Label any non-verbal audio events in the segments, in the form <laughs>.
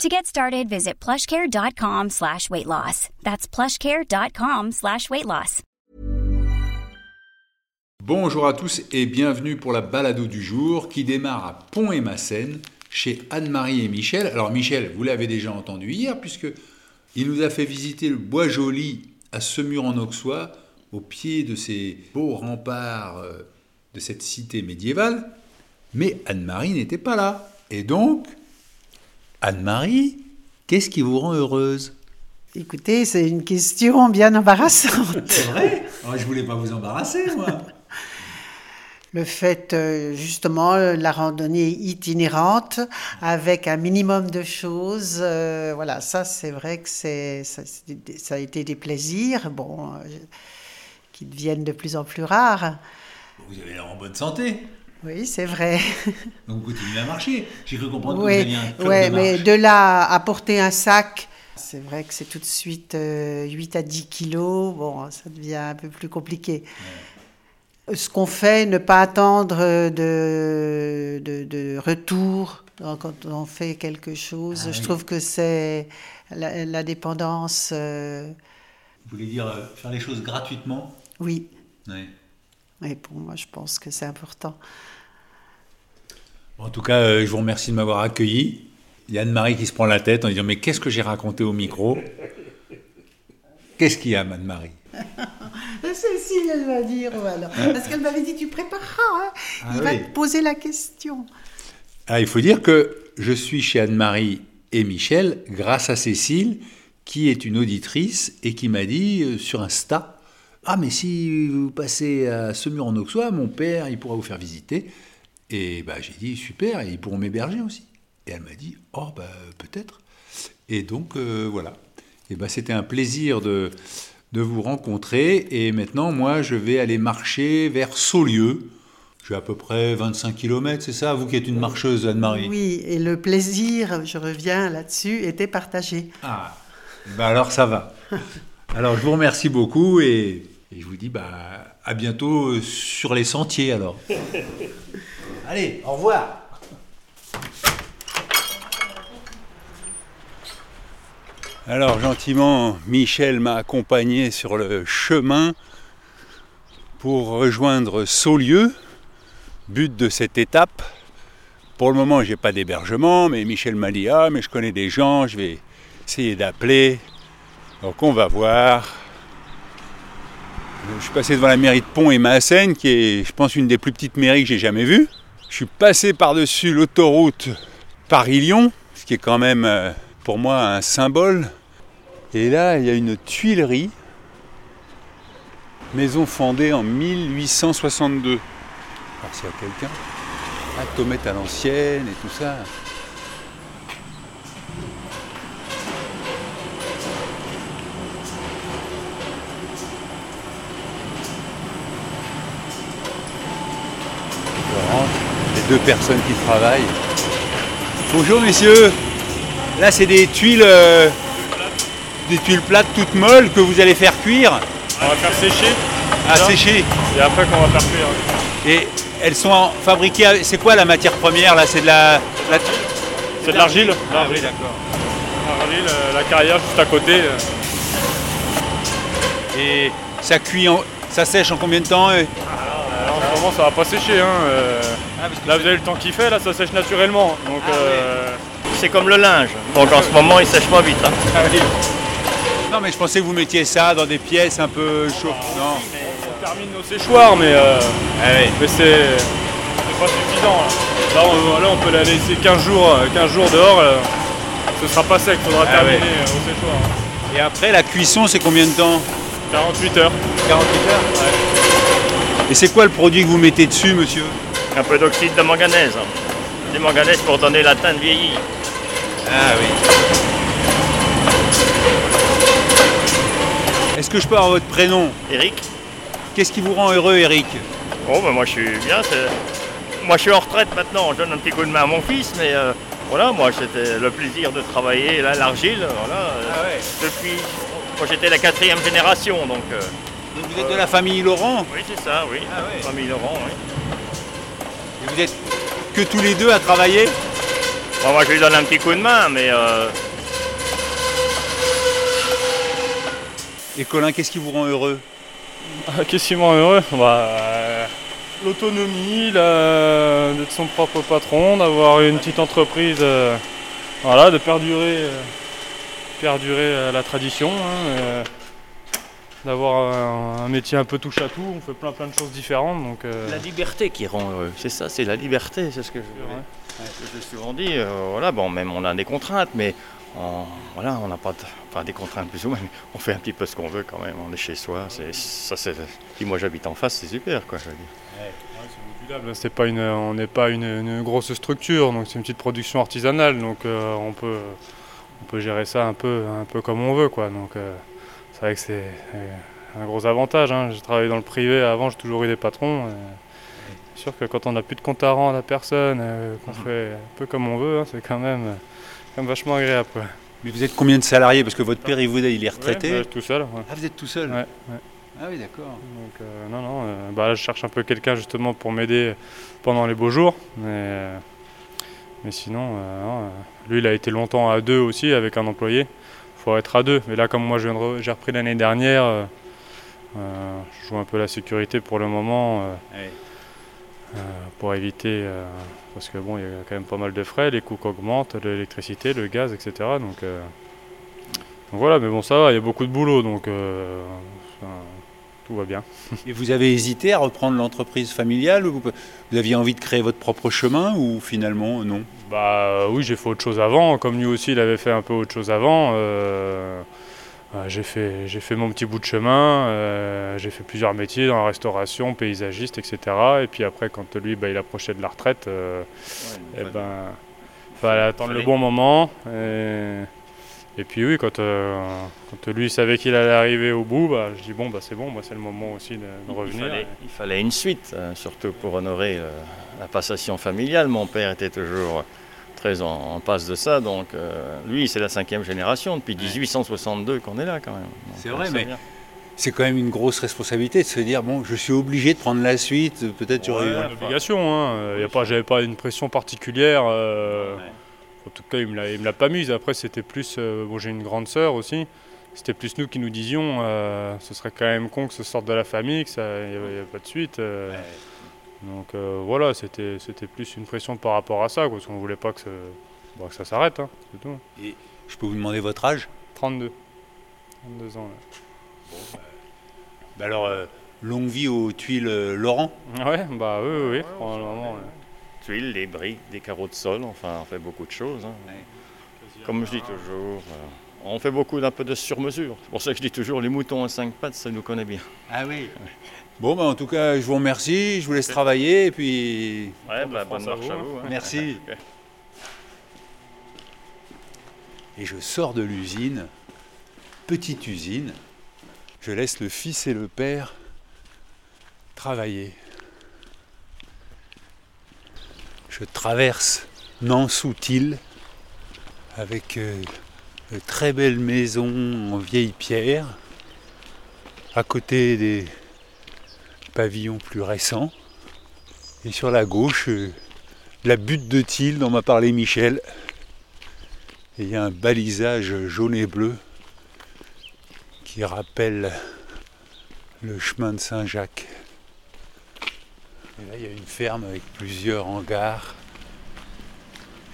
To get started, visit plushcare.com slash weight loss. That's plushcare.com slash weight loss. Bonjour à tous et bienvenue pour la balado du jour qui démarre à Pont et Massène chez Anne-Marie et Michel. Alors Michel, vous l'avez déjà entendu hier puisque il nous a fait visiter le bois joli à Semur en Auxois au pied de ces beaux remparts euh, de cette cité médiévale. Mais Anne-Marie n'était pas là. Et donc, Anne-Marie, qu'est-ce qui vous rend heureuse? Écoutez, c'est une question bien embarrassante. <laughs> C'est vrai? Oh, Je voulais pas vous embarrasser, moi. <laughs> Le fait, euh, justement, la randonnée itinérante avec un minimum de choses, euh, voilà, ça, c'est vrai que c'est, ça, ça, a été des plaisirs, bon, euh, qui deviennent de plus en plus rares. Vous avez l'air en bonne santé. Oui, c'est vrai. <laughs> Donc vous continuez à marcher. J'ai cru comprendre oui, que vous aviez un club ouais, de mais de là à porter un sac, c'est vrai que c'est tout de suite euh, 8 à 10 kilos. Bon, ça devient un peu plus compliqué. Ce qu'on fait, ne pas attendre de, de, de retour quand on fait quelque chose. Ah Je oui. trouve que c'est la, la dépendance. euh, Vous voulez dire euh, faire les choses gratuitement? Oui. Oui. Et pour moi, je pense que c'est important. En tout cas, euh, je vous remercie de m'avoir accueilli. Il y a Anne-Marie qui se prend la tête en disant Mais qu'est-ce que j'ai raconté au micro? Qu'est-ce qu'il y a, Anne-Marie? <laughs> Cécile, elle va dire, voilà. Parce qu'elle m'avait dit, tu prépareras, hein. Ah il va te poser la question. Ah, il faut dire que je suis chez Anne-Marie et Michel grâce à Cécile, qui est une auditrice et qui m'a dit euh, sur Insta Ah, mais si vous passez à Semur en Auxois, mon père, il pourra vous faire visiter. Et bah, j'ai dit Super, et ils pourront m'héberger aussi. Et elle m'a dit Oh, bah, peut-être. Et donc, euh, voilà. Et bah, c'était un plaisir de, de vous rencontrer. Et maintenant, moi, je vais aller marcher vers Saulieu. J'ai à peu près 25 km, c'est ça Vous qui êtes une marcheuse, Anne-Marie? Oui, et le plaisir, je reviens là-dessus, était partagé. Ah, bah alors ça va. Alors je vous remercie beaucoup et, et je vous dis bah, à bientôt euh, sur les sentiers alors. <laughs> Allez, au revoir. Alors gentiment, Michel m'a accompagné sur le chemin pour rejoindre Saulieu, but de cette étape. Pour le moment, j'ai pas d'hébergement, mais Michel m'a dit ah mais je connais des gens, je vais essayer d'appeler. Donc on va voir. Je suis passé devant la mairie de Pont et Massène, qui est, je pense, une des plus petites mairies que j'ai jamais vues. Je suis passé par-dessus l'autoroute Paris-Lyon, ce qui est quand même euh, pour moi un symbole. Et là, il y a une tuilerie, maison fondée en 1862. Alors s'il y a quelqu'un, ah, tomate à l'ancienne et tout ça. Je rentre, les deux personnes qui travaillent. Bonjour messieurs, là c'est des tuiles, euh, des tuiles plates toutes molles que vous allez faire cuire On va faire sécher à Là. sécher. et après qu'on va faire cuire. Et elles sont en- fabriquées. à- C'est quoi la matière première là? C'est de la. la- C'est de l'argile Ah oui, d'accord. L'argile, euh, la carrière juste à côté. euh. Et ça cuit, en- ça sèche en combien de temps euh? Ça va pas sécher. Hein. euh. Ah, Là vous avez le temps qu'il fait, là ça sèche naturellement. Donc Ah, euh, C'est comme le linge. Donc en ce <laughs> moment, il sèche pas vite. hein. Ah oui. Non mais je pensais que vous mettiez ça dans des pièces un peu chaudes. Non. on termine nos séchoirs, mais, euh, Ah oui. mais c'est c'est pas suffisant. Là, Là, on, là, on peut la laisser 15 jours, euh, 15 jours dehors. euh, ce sera pas sec, faudra Ah terminer euh, au séchoir. hein. Et après la cuisson c'est combien de temps? 48 heures. 48 heures? Et c'est quoi le produit que vous mettez dessus monsieur Un peu d'oxyde de manganèse. Du manganèse pour donner la teinte vieillie. Ah oui. Est-ce que je peux avoir votre prénom Eric Qu'est-ce qui vous rend heureux, Eric Oh, ben moi je suis bien. Moi je suis en retraite maintenant, je donne un petit coup de main à mon fils, mais euh, voilà, moi c'était le plaisir de travailler là, l'argile. Voilà, euh, depuis. Moi j'étais la quatrième génération, donc. euh, Donc Vous êtes de la famille Laurent? Oui, c'est ça, oui. Ah. Famille Laurent, oui. et vous êtes que tous les deux à travailler? Bon, moi je lui donne un petit coup de main, mais euh, Et Colin, qu'est-ce qui vous rend heureux? Ah, Qu'est-ce qui me rend heureux? Bah, euh, L'autonomie, la- d'être son propre patron, d'avoir une petite entreprise, euh, voilà, de perdurer, euh, perdurer euh, la tradition, hein, euh, d'avoir un, un métier un peu touche à tout, on fait plein plein de choses différentes. Donc, euh, la liberté qui rend heureux. C'est ça, c'est la liberté, c'est ce que je, ouais. ce que j'ai souvent dit. euh, voilà, bon, même on a des contraintes, mais on, voilà, on n'a pas de, enfin, des contraintes plus ou moins, mais on fait un petit peu ce qu'on veut quand même. On est chez soi. C'est, ça, c'est, si moi j'habite en face, c'est super, quoi. Je veux dire. modulable, C'est pas une, on n'est pas une, une grosse structure, donc c'est une petite production artisanale, donc euh, on peut, on peut gérer ça un peu, un peu comme on veut, quoi. Donc euh, c'est vrai que c'est euh, un gros avantage. hein. J'ai travaillé dans le privé avant, j'ai toujours eu des patrons. et C'est sûr que quand on n'a plus de compte à rendre à personne, euh, qu'on fait un peu comme on veut, hein, c'est quand même, euh, quand même vachement agréable. Quoi. Mais vous êtes combien de salariés? Parce que votre père, il, vous, il est retraité. Ouais, bah, tout seul. ouais. Ah, vous êtes tout seul? Ouais. Ah oui, d'accord. Donc euh, non, non, euh, bah, là, je cherche un peu quelqu'un justement pour m'aider pendant les beaux jours. Mais, euh, mais sinon, euh, non, euh, lui, il a été longtemps à deux aussi avec un employé. Il faut être à deux. Mais là, comme moi, j'ai repris l'année dernière, euh, euh, je joue un peu la sécurité pour le moment. euh, euh, pour éviter, parce que bon, il y a quand même pas mal de frais, les coûts augmentent, l'électricité, le gaz, etc. Donc, donc voilà, mais bon, ça va, il y a beaucoup de boulot, donc tout va bien. <laughs> Et vous avez hésité à reprendre l'entreprise familiale ou vous, aviez envie de créer votre propre chemin ou finalement non? Bah oui, j'ai fait autre chose avant, comme lui aussi, il avait fait un peu autre chose avant. euh, euh, j'ai fait, fait mon petit bout de chemin, euh, j'ai fait plusieurs métiers dans la restauration, paysagiste, etc. Et puis après, quand lui, bah, il approchait de la retraite, euh, Eh ben, fallait attendre le bon moment. Et, et puis oui, quand, euh, quand lui savait qu'il allait arriver au bout, bah, je dis bon, bah, c'est bon, bah, c'est le moment aussi de, de Il revenir. fallait, il fallait une suite, euh, surtout pour honorer euh, la passation familiale. Mon père était toujours très en, en passe de ça, donc euh, lui, c'est la cinquième génération, depuis 1862 qu'on est là quand même. C'est vrai, mais. C'est quand même une grosse responsabilité de se dire bon, je suis obligé de prendre la suite. Peut-être j'aurais eu. Ouais, une obligation, hein. Y a pas, j'avais pas une pression particulière. euh, En tout cas, il me l'a, il me l'a pas mise. Après, c'était plus. euh, bon, j'ai une grande sœur aussi. C'était plus nous qui nous disions, euh, ce serait quand même con que ce sorte de la famille, que ça, y avait, pas de suite. euh. Donc voilà, c'était, plus une pression par rapport à ça, quoi, parce qu'on voulait pas que, bon, que ça s'arrête, hein, tout. Je peux vous demander votre âge? 32. 32 ans. Là. Bah Alors, longue vie aux tuiles Laurent. Ouais, bah oui, oui, oui, probablement. ouais. Tuiles, des briques, des carreaux de sol, enfin on fait beaucoup de choses. hein. Comme je dis toujours, euh, on fait beaucoup d'un peu de sur-mesure. C'est pour ça que je dis toujours, les moutons à cinq pattes, ça nous connaît bien. Ah oui. Bon, bah, en tout cas, je vous remercie. Je vous laisse travailler et puis. Ouais, bah, bonne à marche vous, à vous. hein. Merci. <laughs> Et je sors de l'usine, petite usine. Je laisse le fils et le père travailler. Je traverse Nansoutil avec euh, de très belles maisons en vieille pierre, à côté des pavillons plus récents. Et sur la gauche, euh, la butte de Til dont m'a parlé Michel. Il y a un balisage jaune et bleu qui rappelle le chemin de Saint-Jacques. Et là, il y a une ferme avec plusieurs hangars.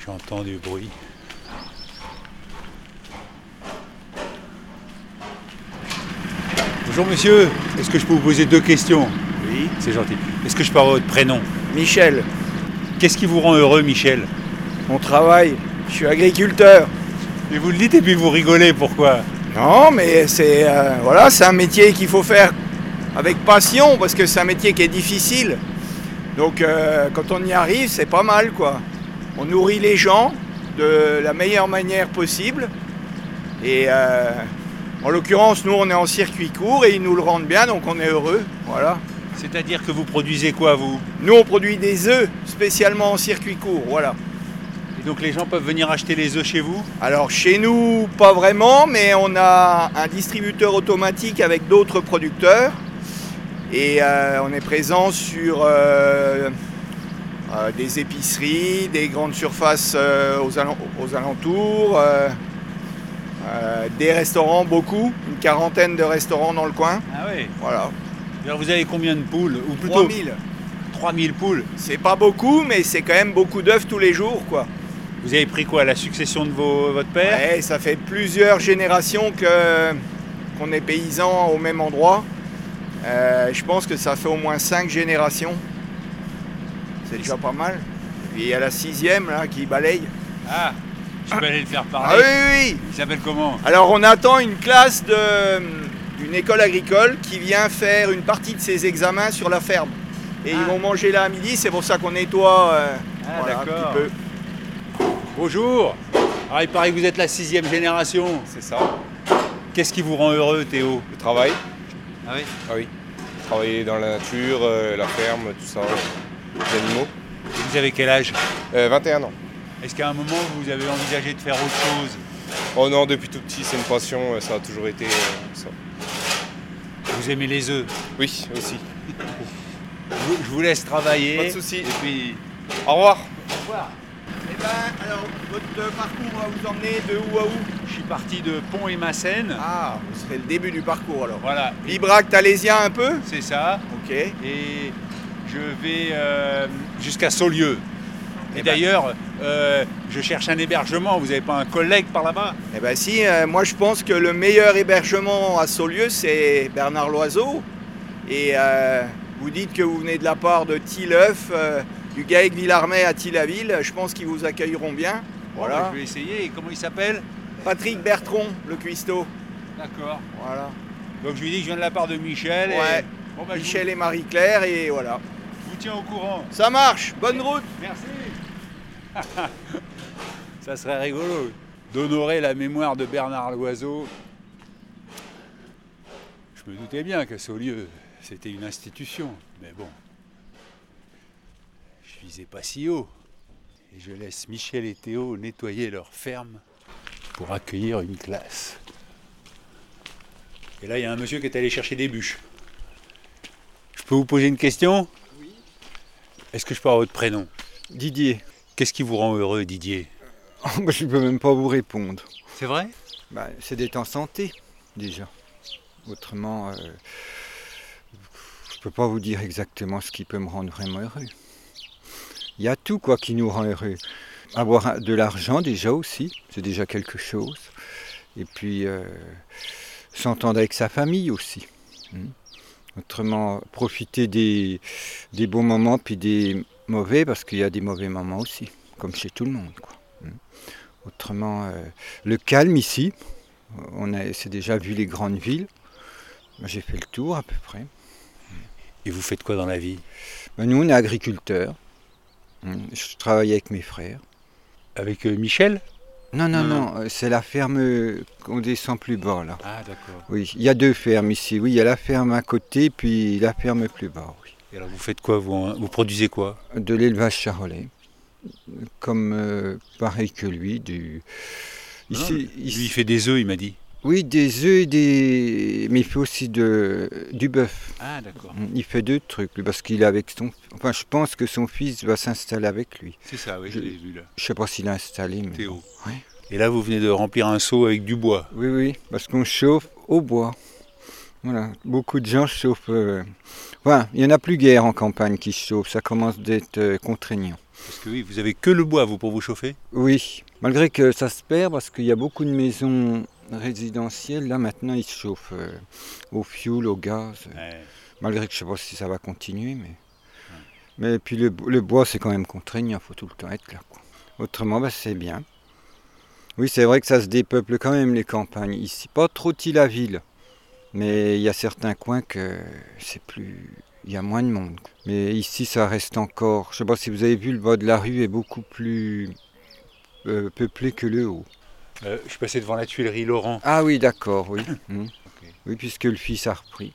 J'entends du bruit. Bonjour monsieur, est-ce que je peux vous poser deux questions Oui, C'est gentil. Est-ce que je peux avoir votre prénom Michel, Qu'est-ce qui vous rend heureux Michel mon travail, je suis agriculteur. Et vous le dites et puis vous rigolez, pourquoi Non, mais c'est euh, voilà, c'est un métier qu'il faut faire avec passion parce que c'est un métier qui est difficile. Donc euh, quand on y arrive, c'est pas mal quoi. On nourrit les gens de la meilleure manière possible et euh, En l'occurrence, nous, on est en circuit court et ils nous le rendent bien, donc on est heureux. Voilà. C'est-à-dire que vous produisez quoi, vous? Nous, on produit des œufs spécialement en circuit court. Voilà. Et donc les gens peuvent venir acheter les œufs chez vous? Alors chez nous, pas vraiment, mais on a un distributeur automatique avec d'autres producteurs. Et euh, on est présent sur euh, euh, des épiceries, des grandes surfaces aux, alent- aux alentours, des restaurants, beaucoup, une quarantaine de restaurants dans le coin. Ah oui. Voilà. Alors vous avez combien de poules Ou plutôt 3000. 3000 poules. C'est pas beaucoup, mais c'est quand même beaucoup d'œufs tous les jours, quoi. Vous avez pris quoi La succession de vos, votre père? Ouais, ça fait plusieurs générations que qu'on est paysan au même endroit. Euh, je pense que ça fait au moins cinq générations. C'est déjà pas mal. Et puis il y a la sixième là qui balaye. Ah, je peux aller le faire Ah parler. oui, oui, oui. Il s'appelle comment? Alors on attend une classe d'une école agricole qui vient faire une partie de ses examens sur la ferme. Et ils Ah. vont manger là à midi, c'est pour ça qu'on nettoie euh, Ah, voilà, un d'accord. petit peu. Bonjour. Alors il paraît que vous êtes la sixième génération. C'est ça, Qu'est-ce qui vous rend heureux, Théo? Le travail. Ah oui Ah oui. Travailler dans la nature, euh, la ferme, tout ça, les animaux. Vous avez quel âge Euh, 21 ans. Est-ce qu'à un moment vous avez envisagé de faire autre chose Oh non, depuis tout petit, c'est une passion, euh, ça a toujours été euh, ça. Vous aimez les œufs Oui, aussi. <laughs> je vous, laisse travailler. Pas de souci. Et puis, Au revoir. Eh ben, alors votre parcours va vous emmener de où à où je suis parti de Pont et Massène. Ah, ce serait le début du parcours alors. Voilà, Librac talésien un peu c'est ça. Ok. Et je vais euh, jusqu'à Saulieu. Et Eh ben. d'ailleurs, euh, je cherche un hébergement. Vous n'avez pas un collègue par là-bas? Eh ben si, euh, moi je pense que le meilleur hébergement à Saulieu, c'est Bernard Loiseau. Et vous dites que vous venez de la part de Tilleuf, du GAEC Villarmé à Tillaville. Je pense qu'ils vous accueilleront bien. Voilà. Je vais essayer. Et comment il s'appelle? Patrick Bertron, le cuistot. D'accord. Voilà. Donc je lui dis que je viens de la part de Michel. et-. Bon, bah, Michel et Marie-Claire, et voilà. je vous tiens au courant. Ça marche, bonne route Merci. <laughs> Ça serait rigolo d'honorer la mémoire de Bernard Loiseau. Je me doutais bien qu'à Saulieu, c'était une institution, mais bon. Visais pas si haut. Et je laisse Michel et Théo nettoyer leur ferme pour accueillir une classe. Et là, il y a un monsieur qui est allé chercher des bûches. Je peux vous poser une question? Oui. Est-ce que je peux avoir votre prénom? Didier, Qu'est-ce qui vous rend heureux, Didier? Bah, <laughs> je ne peux même pas vous répondre. C'est vrai? Bah, c'est d'être en santé, déjà. Autrement, euh, je ne peux pas vous dire exactement ce qui peut me rendre vraiment heureux. Il y a tout quoi qui nous rend heureux. Avoir de l'argent déjà aussi, c'est déjà quelque chose. Et puis euh, s'entendre avec sa famille aussi. Hmm. Autrement, profiter des, des bons moments puis des mauvais, parce qu'il y a des mauvais moments aussi, comme chez tout le monde. Quoi. Hmm. Autrement, euh, le calme ici, on a c'est déjà vu les grandes villes. J'ai fait le tour à peu près. Et vous faites quoi dans la vie? Ben, nous, on est agriculteurs. Je travaille avec mes frères. Avec euh, Michel? Non, non, Non, non, euh, c'est la ferme euh, qu'on descend plus bas là. Ah, d'accord. Oui, il y a deux fermes ici. Oui, il y a la ferme à côté, puis la ferme plus bas, oui. Et alors, vous faites quoi vous, en- vous produisez quoi? De l'élevage charolais. Comme euh, pareil que lui, du. Ici, Lui, ici- il fait des œufs, il m'a dit. Oui, des œufs et des. Mais il fait aussi de, du bœuf. Ah, d'accord. Il fait deux trucs, parce qu'il est avec son. Enfin, je pense que son fils va s'installer avec lui. C'est ça, oui, je je l'ai vu là. Je sais pas s'il a installé, mais. Théo. Ouais. Et là, vous venez de remplir un seau avec du bois. Oui, oui, parce qu'on chauffe au bois. Voilà, beaucoup de gens chauffent. euh, Enfin, il n'y en a plus guère en campagne qui chauffent, ça commence d'être euh, contraignant. Parce que oui, vous avez que le bois, vous, pour vous chauffer? Oui, malgré que ça se perd, parce qu'il y a beaucoup de maisons résidentielles, là maintenant ils se chauffent euh, au fioul, au gaz. Ouais. Malgré que je ne sais pas si ça va continuer, mais. Mais puis le, le bois c'est quand même contraignant, il faut tout le temps être là. quoi. Autrement, bah, c'est bien. Oui, c'est vrai que ça se dépeuple quand même les campagnes ici. Pas trop de la ville, mais il y a certains coins que c'est plus. Il y a moins de monde. Mais ici, ça reste encore. Je sais pas si vous avez vu, le bas de la rue est beaucoup plus euh, peuplé que le haut. Euh, je suis passé devant la tuilerie Laurent. Ah oui, d'accord, oui. <coughs> Hmm. Oui, puisque le fils a repris.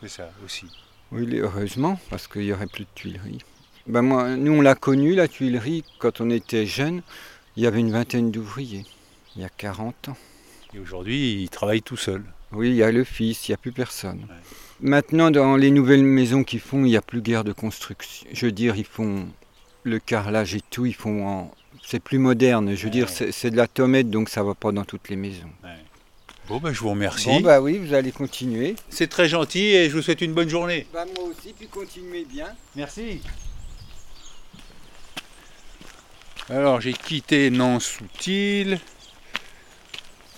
C'est ça aussi. Oui, heureusement, parce qu'il n'y aurait plus de tuilerie. Ben moi, nous, on l'a connu, la tuilerie, quand on était jeunes. Il y avait une vingtaine d'ouvriers, il y a 40 ans. Et aujourd'hui, il travaille tout seul. Oui, il y a le fils, il n'y a plus personne. Maintenant, dans les nouvelles maisons qu'ils font, il n'y a plus guère de construction. Je veux dire, ils font le carrelage et tout, ils font en... C'est plus moderne, je veux dire, c'est de la tomette, donc ça ne va pas dans toutes les maisons. Bon, ben, je vous remercie. Bon, bah oui, vous allez continuer. C'est très gentil et je vous souhaite une bonne journée. Bah, moi aussi, puis continuez bien. Merci. Alors, j'ai quitté Nans-Soutil.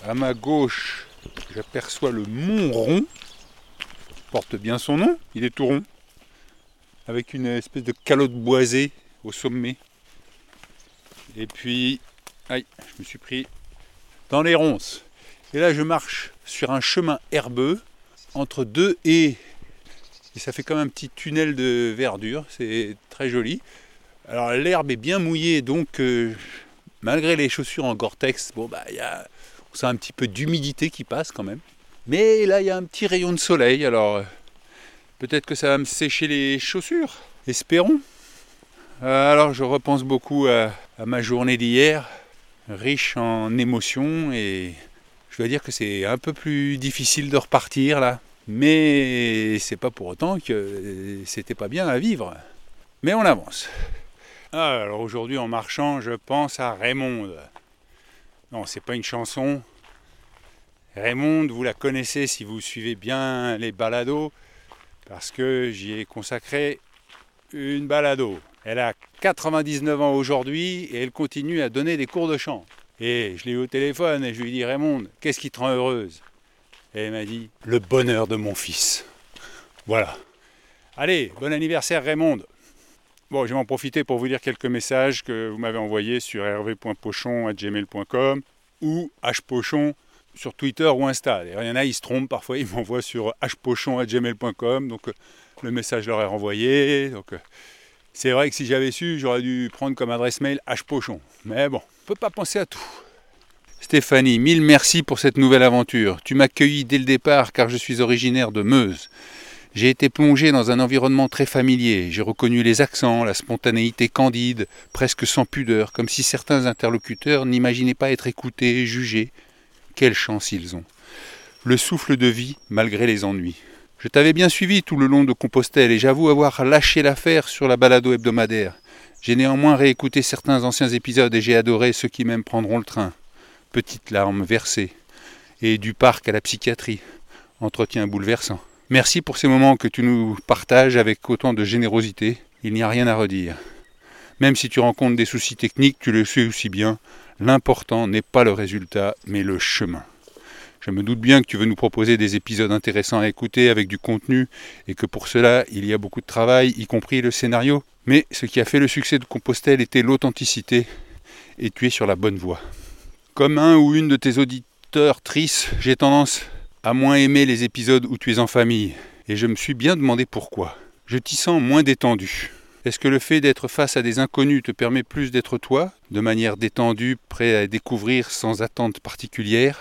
À ma gauche, j'aperçois le Mont Rond. Porte bien son nom, il est tout rond. Avec une espèce de calotte boisée au sommet. Et puis, aïe, je me suis pris dans les ronces. Et là, je marche sur un chemin herbeux entre deux haies. Et ça fait comme un petit tunnel de verdure. C'est très joli. Alors, l'herbe est bien mouillée, donc euh, malgré les chaussures en Gore-Tex, bon, bah, y a, un petit peu d'humidité qui passe quand même. Mais là, il y a un petit rayon de soleil. Alors, euh, peut-être que ça va me sécher les chaussures. Espérons. Euh, alors, je repense beaucoup à, à ma journée d'hier, riche en émotions et je dois dire que c'est un peu plus difficile de repartir là. Mais c'est pas pour autant que c'était pas bien à vivre. Mais on avance. Ah, alors aujourd'hui en marchant, je pense à Raymond. Non, c'est pas une chanson. Raymond, vous la connaissez si vous suivez bien les balados, parce que j'y ai consacré une balado. Elle a 99 ans aujourd'hui et elle continue à donner des cours de chant. Et je l'ai eu au téléphone et je lui ai dit Raymond, qu'est-ce qui te rend heureuse? Et elle m'a dit le bonheur de mon fils. Voilà. Allez, bon anniversaire Raymond. Bon, je vais en profiter pour vous lire quelques messages que vous m'avez envoyés sur hervé.pochon.gmail.com ou hpochon sur Twitter ou Insta. il y en a, ils se trompent parfois, ils m'envoient sur hpochon.gmail.com, donc euh, le message leur est renvoyé. Donc, euh, c'est vrai que si j'avais su, j'aurais dû prendre comme adresse mail hpochon. Mais bon, on peut pas penser à tout. Stéphanie, mille merci pour cette nouvelle aventure. Tu m'as accueilli dès le départ car je suis originaire de Meuse. J'ai été plongé dans un environnement très familier. J'ai reconnu les accents, la spontanéité candide, presque sans pudeur, comme si certains interlocuteurs n'imaginaient pas être écoutés, jugés. Quelle chance ils ont. Le souffle de vie malgré les ennuis. Je t'avais bien suivi tout le long de Compostelle et j'avoue avoir lâché l'affaire sur la balado hebdomadaire. J'ai néanmoins réécouté certains anciens épisodes et j'ai adoré ceux qui même prendront le train. Petites larmes versées. Et du parc à la psychiatrie. Entretien bouleversant. Merci pour ces moments que tu nous partages avec autant de générosité. Il n'y a rien à redire. Même si tu rencontres des soucis techniques, tu le sais aussi bien, l'important n'est pas le résultat, mais le chemin. Je me doute bien que tu veux nous proposer des épisodes intéressants à écouter avec du contenu et que pour cela il y a beaucoup de travail, y compris le scénario. Mais ce qui a fait le succès de Compostelle était l'authenticité et tu es sur la bonne voie. Comme un ou une de tes auditeurs tristes, j'ai tendance à moins aimer les épisodes où tu es en famille, et je me suis bien demandé pourquoi. Je t'y sens moins détendu. Est-ce que le fait d'être face à des inconnus te permet plus d'être toi, de manière détendue, prêt à découvrir sans attente particulière,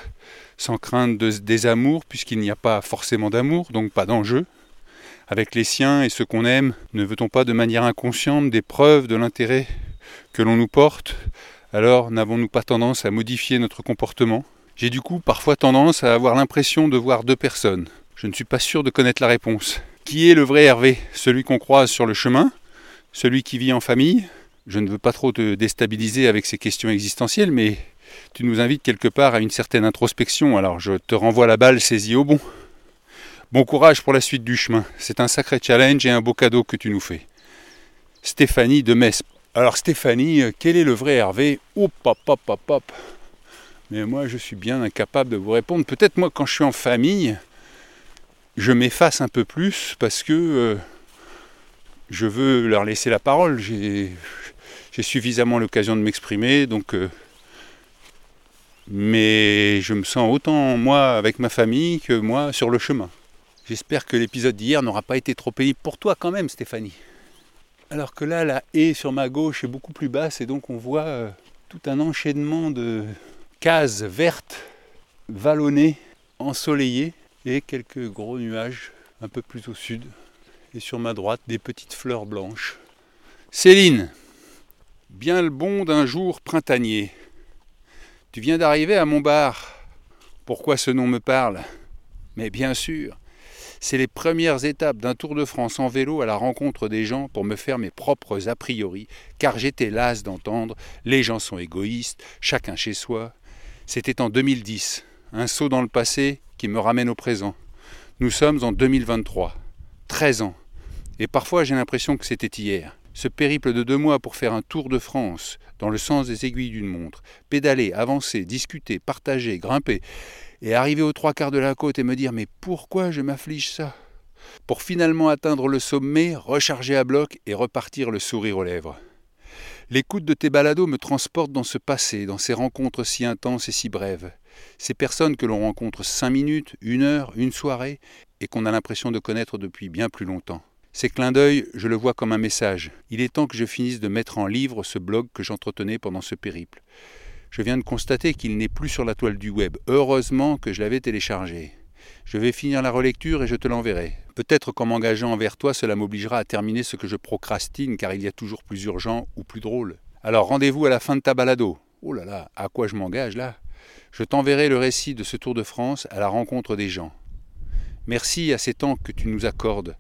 sans crainte de désamour, puisqu'il n'y a pas forcément d'amour, donc pas d'enjeu. Avec les siens et ceux qu'on aime, ne veut-on pas de manière inconsciente des preuves de l'intérêt que l'on nous porte? Alors n'avons-nous pas tendance à modifier notre comportement? J'ai du coup parfois tendance à avoir l'impression de voir deux personnes. Je ne suis pas sûr de connaître la réponse. Qui est le vrai Hervé? Celui qu'on croise sur le chemin? Celui qui vit en famille? Je ne veux pas trop te déstabiliser avec ces questions existentielles, mais tu nous invites quelque part à une certaine introspection, alors je te renvoie la balle saisie au bon. Bon courage pour la suite du chemin. C'est un sacré challenge et un beau cadeau que tu nous fais. Stéphanie de Metz. Alors Stéphanie, quel est le vrai Hervé? Hop, hop, hop, hop, hop. Mais moi, je suis bien incapable de vous répondre. Peut-être moi, quand je suis en famille, je m'efface un peu plus parce que euh, je veux leur laisser la parole. J'ai suffisamment l'occasion de m'exprimer, donc. Euh, mais je me sens autant moi avec ma famille que moi sur le chemin. J'espère que l'épisode d'hier n'aura pas été trop pénible pour toi quand même, Stéphanie. Alors que là, la haie sur ma gauche est beaucoup plus basse et donc on voit euh, tout un enchaînement de, case verte, vallonnée, ensoleillée, et quelques gros nuages un peu plus au sud. Et sur ma droite, des petites fleurs blanches. Céline, bien le bon d'un jour printanier. Tu viens d'arriver à mon bar. Pourquoi ce nom me parle? Mais bien sûr, c'est les premières étapes d'un tour de France en vélo à la rencontre des gens pour me faire mes propres a priori, car j'étais las d'entendre les gens sont égoïstes, chacun chez soi. C'était en 2010, un saut dans le passé qui me ramène au présent. Nous sommes en 2023, 13 ans, et parfois j'ai l'impression que c'était hier. Ce périple de deux mois pour faire un tour de France dans le sens des aiguilles d'une montre, pédaler, avancer, discuter, partager, grimper, et arriver aux trois quarts de la côte et me dire mais pourquoi je m'afflige ça? Pour finalement atteindre le sommet, recharger à bloc et repartir le sourire aux lèvres. L'écoute de tes balados me transporte dans ce passé, dans ces rencontres si intenses et si brèves. Ces personnes que l'on rencontre cinq minutes, une heure, une soirée, et qu'on a l'impression de connaître depuis bien plus longtemps. Ces clins d'œil, je le vois comme un message. Il est temps que je finisse de mettre en livre ce blog que j'entretenais pendant ce périple. Je viens de constater qu'il n'est plus sur la toile du web. Heureusement que je l'avais téléchargé. Je vais finir la relecture et je te l'enverrai. Peut-être qu'en m'engageant envers toi, cela m'obligera à terminer ce que je procrastine, car il y a toujours plus urgent ou plus drôle. Alors rendez-vous à la fin de ta balado. Oh là là, à quoi je m'engage là? Je t'enverrai le récit de ce Tour de France à la rencontre des gens. Merci à ces temps que tu nous accordes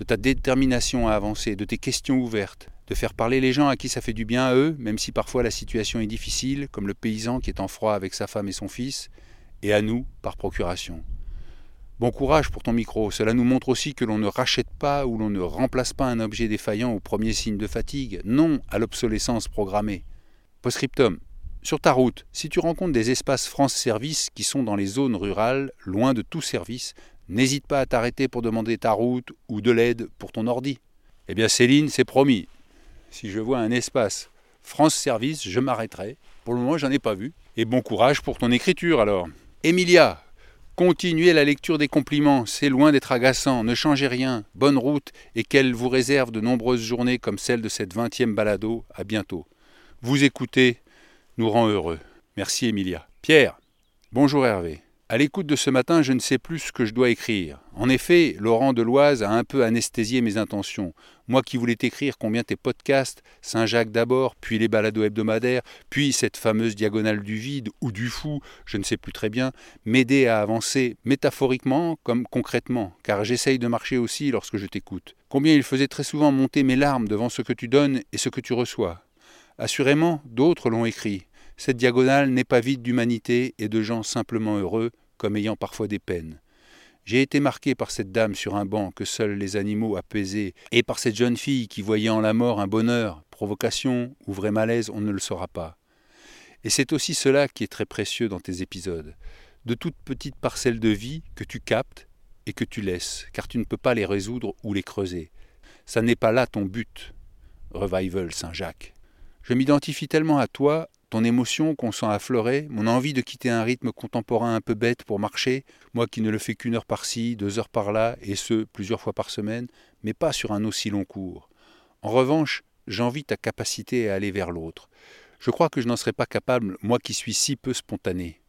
de ta détermination à avancer, de tes questions ouvertes, de faire parler les gens à qui ça fait du bien à eux, même si parfois la situation est difficile, comme le paysan qui est en froid avec sa femme et son fils, et à nous par procuration. Bon courage pour ton micro, cela nous montre aussi que l'on ne rachète pas ou l'on ne remplace pas un objet défaillant au premier signe de fatigue, non à l'obsolescence programmée. Postscriptum. Sur ta route, si tu rencontres des espaces France Service qui sont dans les zones rurales, loin de tout service, N'hésite pas à t'arrêter pour demander ta route ou de l'aide pour ton ordi. Eh bien Céline, c'est promis. Si je vois un espace France Service, je m'arrêterai. Pour le moment, j'en ai pas vu. Et bon courage pour ton écriture alors. Emilia, continuez la lecture des compliments, c'est loin d'être agaçant, ne changez rien, bonne route et qu'elle vous réserve de nombreuses journées comme celle de cette vingtième balado. À bientôt. Vous écoutez nous rend heureux. Merci Emilia. Pierre, bonjour Hervé. À l'écoute de ce matin, je ne sais plus ce que je dois écrire. En effet, Laurent Deloise a un peu anesthésié mes intentions. Moi qui voulais t'écrire combien tes podcasts, Saint-Jacques d'abord, puis les balados hebdomadaires, puis cette fameuse diagonale du vide ou du fou, je ne sais plus très bien, m'aider à avancer métaphoriquement comme concrètement, car j'essaye de marcher aussi lorsque je t'écoute. Combien il faisait très souvent monter mes larmes devant ce que tu donnes et ce que tu reçois. Assurément, d'autres l'ont écrit. Cette diagonale n'est pas vide d'humanité et de gens simplement heureux, comme ayant parfois des peines. J'ai été marqué par cette dame sur un banc que seuls les animaux apaisaient, et par cette jeune fille qui voyait en la mort un bonheur, provocation ou vrai malaise, on ne le saura pas. Et c'est aussi cela qui est très précieux dans tes épisodes, de toutes petites parcelles de vie que tu captes et que tu laisses, car tu ne peux pas les résoudre ou les creuser. Ça n'est pas là ton but. Revival Saint-Jacques. Je m'identifie tellement à toi ton émotion qu'on sent affleurer, mon envie de quitter un rythme contemporain un peu bête pour marcher, moi qui ne le fais qu'une heure par-ci, deux heures par-là, et ce, plusieurs fois par semaine, mais pas sur un aussi long cours. En revanche, j'envie ta capacité à aller vers l'autre. Je crois que je n'en serais pas capable, moi qui suis si peu spontané.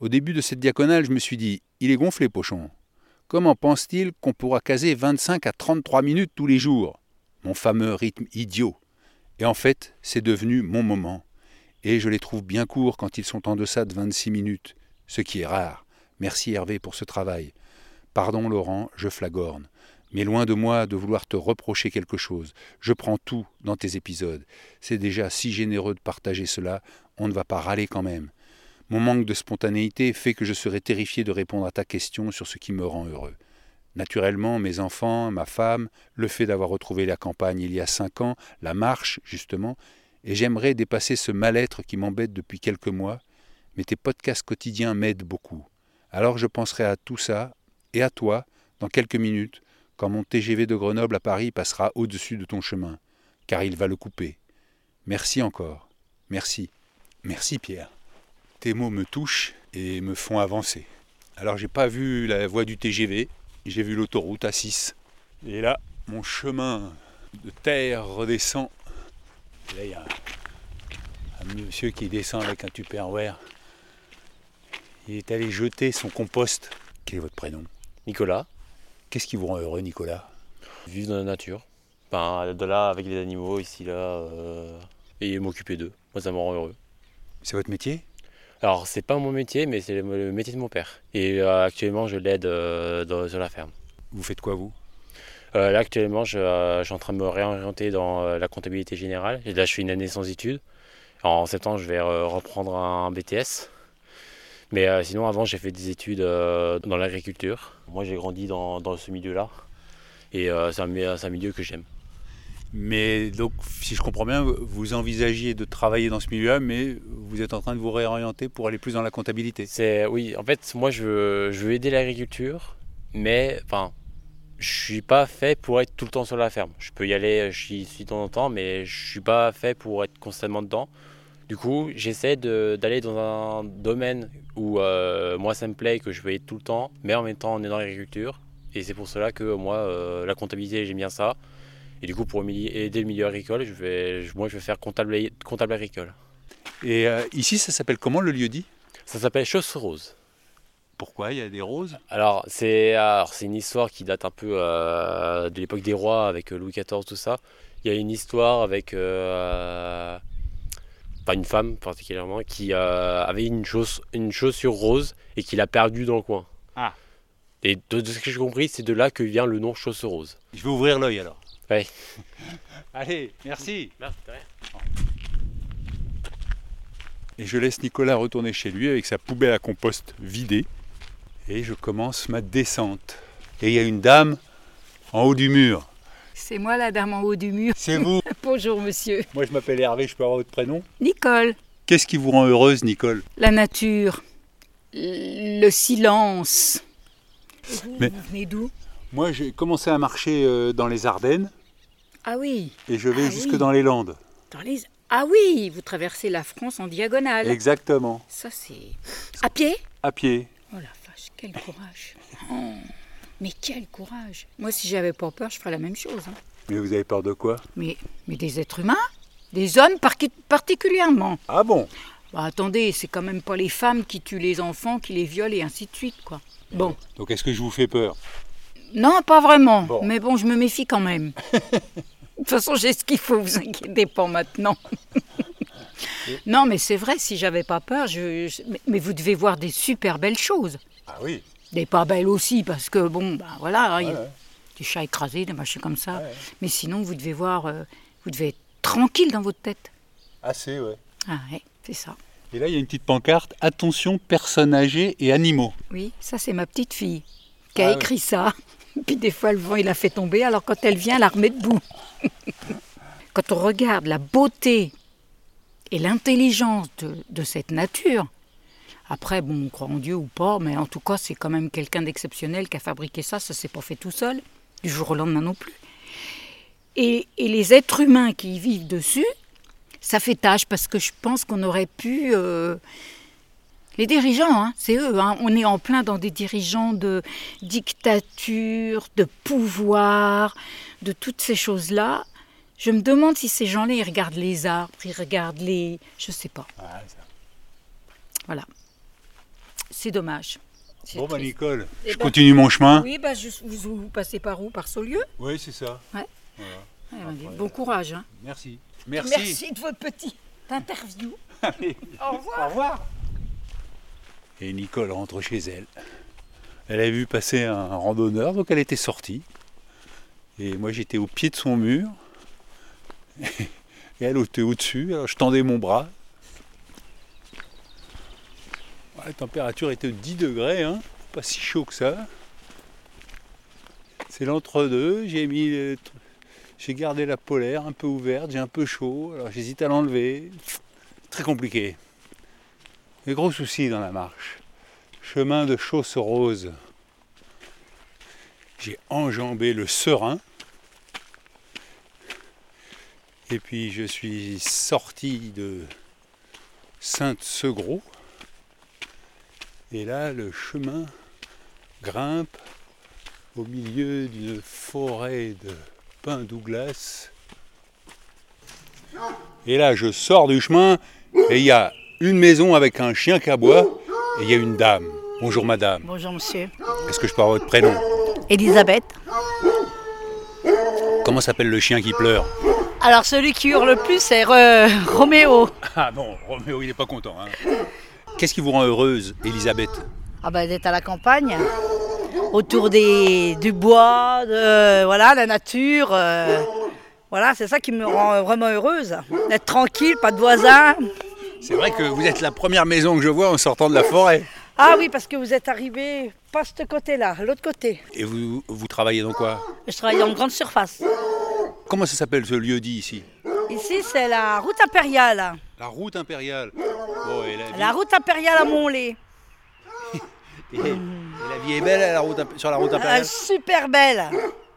Au début de cette diaconale, je me suis dit Il est gonflé, Pochon. Comment pense-t-il qu'on pourra caser 25 à 33 minutes tous les jours? Mon fameux rythme idiot. Et en fait, c'est devenu mon moment et je les trouve bien courts quand ils sont en deçà de 26 minutes, ce qui est rare. Merci Hervé pour ce travail. Pardon Laurent, je flagorne. Mais loin de moi de vouloir te reprocher quelque chose. Je prends tout dans tes épisodes. C'est déjà si généreux de partager cela, on ne va pas râler quand même. Mon manque de spontanéité fait que je serais terrifié de répondre à ta question sur ce qui me rend heureux. Naturellement, mes enfants, ma femme, le fait d'avoir retrouvé la campagne il y a cinq ans, la marche, justement, et j'aimerais dépasser ce mal-être qui m'embête depuis quelques mois, mais tes podcasts quotidiens m'aident beaucoup. Alors je penserai à tout ça, et à toi, dans quelques minutes, quand mon TGV de Grenoble à Paris passera au-dessus de ton chemin, car il va le couper. Merci encore. Merci. Merci Pierre. Tes mots me touchent et me font avancer. Alors j'ai pas vu la voie du TGV, j'ai vu l'autoroute à 6. Et là, mon chemin de terre redescend Là, il y a un monsieur qui descend avec un Tupperware Il est allé jeter son compost. Quel est votre prénom? Nicolas, Qu'est-ce qui vous rend heureux, Nicolas? Vivre dans la nature. Enfin, de là, avec les animaux, ici, là, euh, et m'occuper d'eux. Moi, ça me rend heureux. C'est votre métier? Alors, c'est pas mon métier, mais c'est le, métier de mon père. Et euh, actuellement, je l'aide euh, sur la ferme. Vous faites quoi, vous? Euh, là, actuellement, je, euh, je suis en train de me réorienter dans euh, la comptabilité générale. Et là, je fais une année sans études. Alors, en septembre, je vais reprendre un BTS. Mais sinon, avant, j'ai fait des études dans l'agriculture. Moi, j'ai grandi dans, dans ce milieu-là. Et c'est un, un milieu que j'aime. Mais donc, si je comprends bien, vous envisagiez de travailler dans ce milieu-là, mais vous êtes en train de vous réorienter pour aller plus dans la comptabilité. C'est oui, en fait, moi je veux, je veux aider l'agriculture, mais enfin, je suis pas fait pour être tout le temps sur la ferme. Je peux y aller, je y suis de temps en temps, mais je suis pas fait pour être constamment dedans. Du coup, j'essaie d'aller dans un domaine où euh, moi ça me plaît, que je veux être tout le temps, mais en même temps on est dans l'agriculture. Et c'est pour cela que moi, euh, la comptabilité, j'aime bien ça. Et du coup, pour aider le milieu agricole, je vais, je- moi je vais faire comptable, comptable agricole. Et euh, ici, ça s'appelle comment le lieu dit? Ça s'appelle Chausse Rose. Pourquoi Il y a des roses? Alors, c'est une histoire qui date un peu euh, de l'époque des rois avec euh, Louis XIV, tout ça. Il y a une histoire avec euh, enfin, une femme particulièrement qui euh, avait une, une chaussure rose et qui l'a perdue dans le coin. Ah. Et de, de ce que j'ai compris, c'est de là que vient le nom chausse rose. Je vais ouvrir l'œil alors. Ouais. <laughs> Allez, merci. Merci. Et je laisse Nicolas retourner chez lui avec sa poubelle à compost vidée. Et je commence ma descente. Et il y a une dame en haut du mur. C'est moi la dame en haut du mur. C'est vous <laughs> Bonjour monsieur. Moi je m'appelle Hervé, je peux avoir votre prénom? Nicole, Qu'est-ce qui vous rend heureuse, Nicole? La nature, le silence. Vous, Mais- vous venez d'où? Moi j'ai commencé à marcher euh, dans les Ardennes Ah oui, et je vais Ah jusque oui. dans les Landes. dans les... Ah oui, vous traversez la France en diagonale. Exactement. Ça c'est... À pied? À pied. Oh la quel courage. Oh, mais quel courage. Moi si j'avais pas peur, je ferais la même chose. hein. Mais vous avez peur de quoi? Mais, mais des êtres humains Des hommes par- particulièrement Ah bon? Bah attendez, c'est quand même pas les femmes qui tuent les enfants, qui les violent et ainsi de suite, quoi. Bon, Donc est-ce que je vous fais peur? Non, pas vraiment, Bon. mais bon, je me méfie quand même. <laughs> de toute façon, j'ai ce qu'il faut, vous inquiétez pas maintenant. <laughs> non, mais c'est vrai, si j'avais pas peur, je, je- mais- mais vous devez voir des super belles choses. Ah oui. Des pas belles aussi, parce que bon, ben voilà, hein, il y a Ouais, des chats écrasés, des machins comme ça. Mais sinon, vous devez voir, euh, vous devez être tranquille dans votre tête. Assez, ouais. Ah ouais, c'est ça. Et là il y a une petite pancarte Attention personnes âgées et animaux. Oui, ça c'est ma petite fille qui a Ah écrit ça. <laughs> Puis des fois le vent il la fait tomber, alors quand elle vient, elle la remet debout. <laughs> quand on regarde la beauté et l'intelligence de, de cette nature, après bon, on croit en Dieu ou pas, mais en tout cas c'est quand même quelqu'un d'exceptionnel qui a fabriqué ça, ça s'est pas fait tout seul, du jour au lendemain non plus. Et, et les êtres humains qui y vivent dessus, ça fait tâche parce que je pense qu'on aurait pu... euh, les dirigeants, hein, c'est eux. hein. On est en plein dans des dirigeants de dictature, de pouvoir, de toutes ces choses-là. Je me demande si ces gens-là, ils regardent les arbres, ils regardent les... Je sais pas. Voilà. C'est dommage. Bon bah. Nicole, Eh je ben- continue mon chemin. Oui, bah, je- vous, vous passez par où? Par Saulieu? Oui, c'est ça. Ouais. Ouais, Bon courage. hein. Merci. Merci. Merci de votre petite interview. <laughs> Au revoir. Au revoir. Et Nicole rentre chez elle. Elle a vu passer un randonneur, donc elle était sortie. Et moi j'étais au pied de son mur. <laughs> Et elle était au-dessus, alors je tendais mon bras. La température était de 10 degrés, hein, pas si chaud que ça. C'est l'entre-deux, j'ai mis j'ai gardé la polaire un peu ouverte, j'ai un peu chaud, alors j'hésite à l'enlever. Très compliqué. Des gros soucis dans la marche. Chemin de Chausse Rose. J'ai enjambé le Serein. Et puis je suis sorti de Sainte-Segros. Et là, le chemin grimpe au milieu d'une forêt de pins Douglas. Et là, je sors du chemin et il y a une maison avec un chien qui aboie Et il y a une dame. Bonjour madame. Bonjour monsieur. Est-ce que je peux avoir votre prénom? Elisabeth. Comment s'appelle le chien qui pleure? Alors celui qui hurle le plus c'est Roméo. Ah bon, Roméo il n'est pas content. Hein. Qu'est-ce qui vous rend heureuse, Elisabeth Ah ben d'être à la campagne, autour des, du bois, de, voilà, la nature. euh, voilà, c'est ça qui me rend vraiment heureuse. D'être tranquille, pas de voisins. C'est vrai que vous êtes la première maison que je vois en sortant de la forêt. Ah oui, parce que vous êtes arrivé pas ce côté-là, l'autre côté. Et vous, vous travaillez dans quoi Je travaille en grande surface. Comment ça s'appelle ce lieu dit ici Ici, c'est la route impériale. La route impériale. Et la vie, La route impériale à Montlé. <laughs> et- et la vie est belle à la route, imp- sur la route impériale super belle.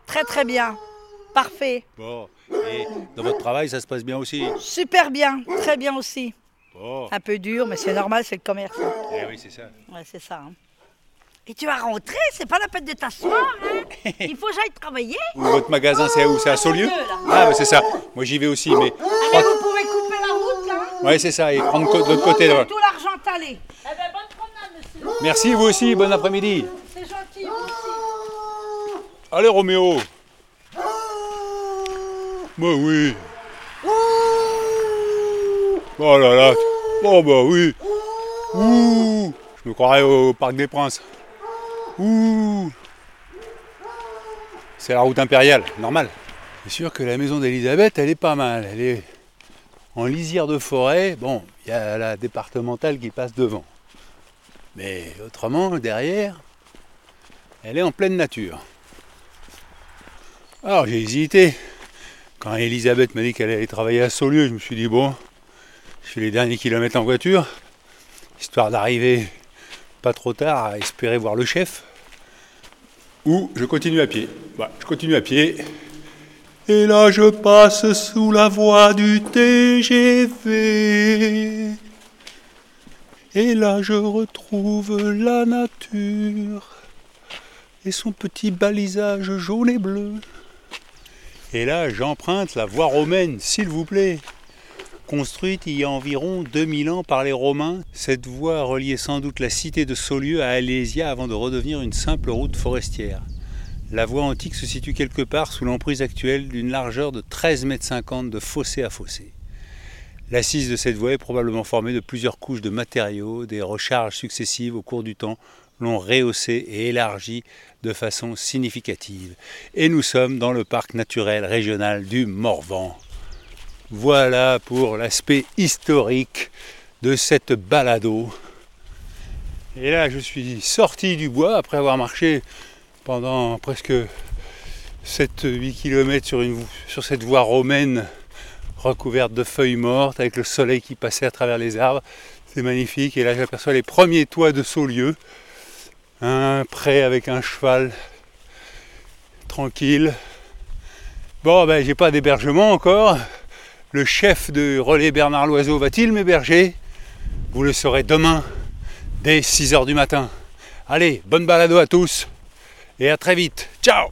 Très très bien. Parfait. Bon, et dans votre travail, ça se passe bien aussi Super bien. Très bien aussi. Bon, Un peu dur, mais c'est normal, c'est le commerce. eh oui, c'est ça. Ouais, c'est ça. hein. Et tu vas rentrer, c'est pas la peine de t'asseoir. Hein. <laughs> Il faut que j'aille travailler. Votre magasin, c'est où? C'est à Saulieu? Ah, bah, c'est ça. Moi, j'y vais aussi, mais... Allez, vous pouvez couper la Ouais, c'est ça, et prendre de l'autre côté. là. Tout l'argent allé. Eh ben, bonne promenade, monsieur. Merci, vous aussi, bon après-midi. C'est gentil, vous aussi. Allez, Roméo Bah oui Oh là là Oh bah oui Ouh Je me croirais au Parc des Princes. Ouh C'est la route impériale, normal. C'est sûr que la maison d'Elisabeth, elle est pas mal. Elle est en lisière de forêt. Bon, il y a la départementale qui passe devant. Mais autrement, derrière, elle est en pleine nature. Alors j'ai hésité. Quand Elisabeth m'a dit qu'elle allait travailler à Saulieu, je me suis dit bon, je fais les derniers kilomètres en voiture, histoire d'arriver pas trop tard à espérer voir le chef. Ou je continue à pied. Voilà, je continue à pied. Et là je passe sous la voie du TGV. Et là je retrouve la nature et son petit balisage jaune et bleu. Et là, j'emprunte la voie romaine, s'il vous plaît. Construite il y a environ 2000 ans par les Romains, cette voie reliait sans doute la cité de Saulieu à Alésia avant de redevenir une simple route forestière. La voie antique se situe quelque part sous l'emprise actuelle d'une largeur de 13,50 mètres de fossé à fossé. L'assise de cette voie est probablement formée de plusieurs couches de matériaux, des recharges successives au cours du temps l'ont rehaussé et élargi de façon significative. Et nous sommes dans le parc naturel régional du Morvan. Voilà pour l'aspect historique de cette balado. Et là, je suis sorti du bois après avoir marché pendant presque 7-8 km sur, sur cette voie romaine recouverte de feuilles mortes avec le soleil qui passait à travers les arbres. C'est magnifique. Et là, j'aperçois les premiers toits de Saulieu un pré avec un cheval tranquille. Bon, ben, j'ai pas d'hébergement encore. Le chef de relais Bernard Loiseau va-t-il m'héberger? Vous le saurez demain, dès 6h du matin. Allez, bonne balado à tous et à très vite. Ciao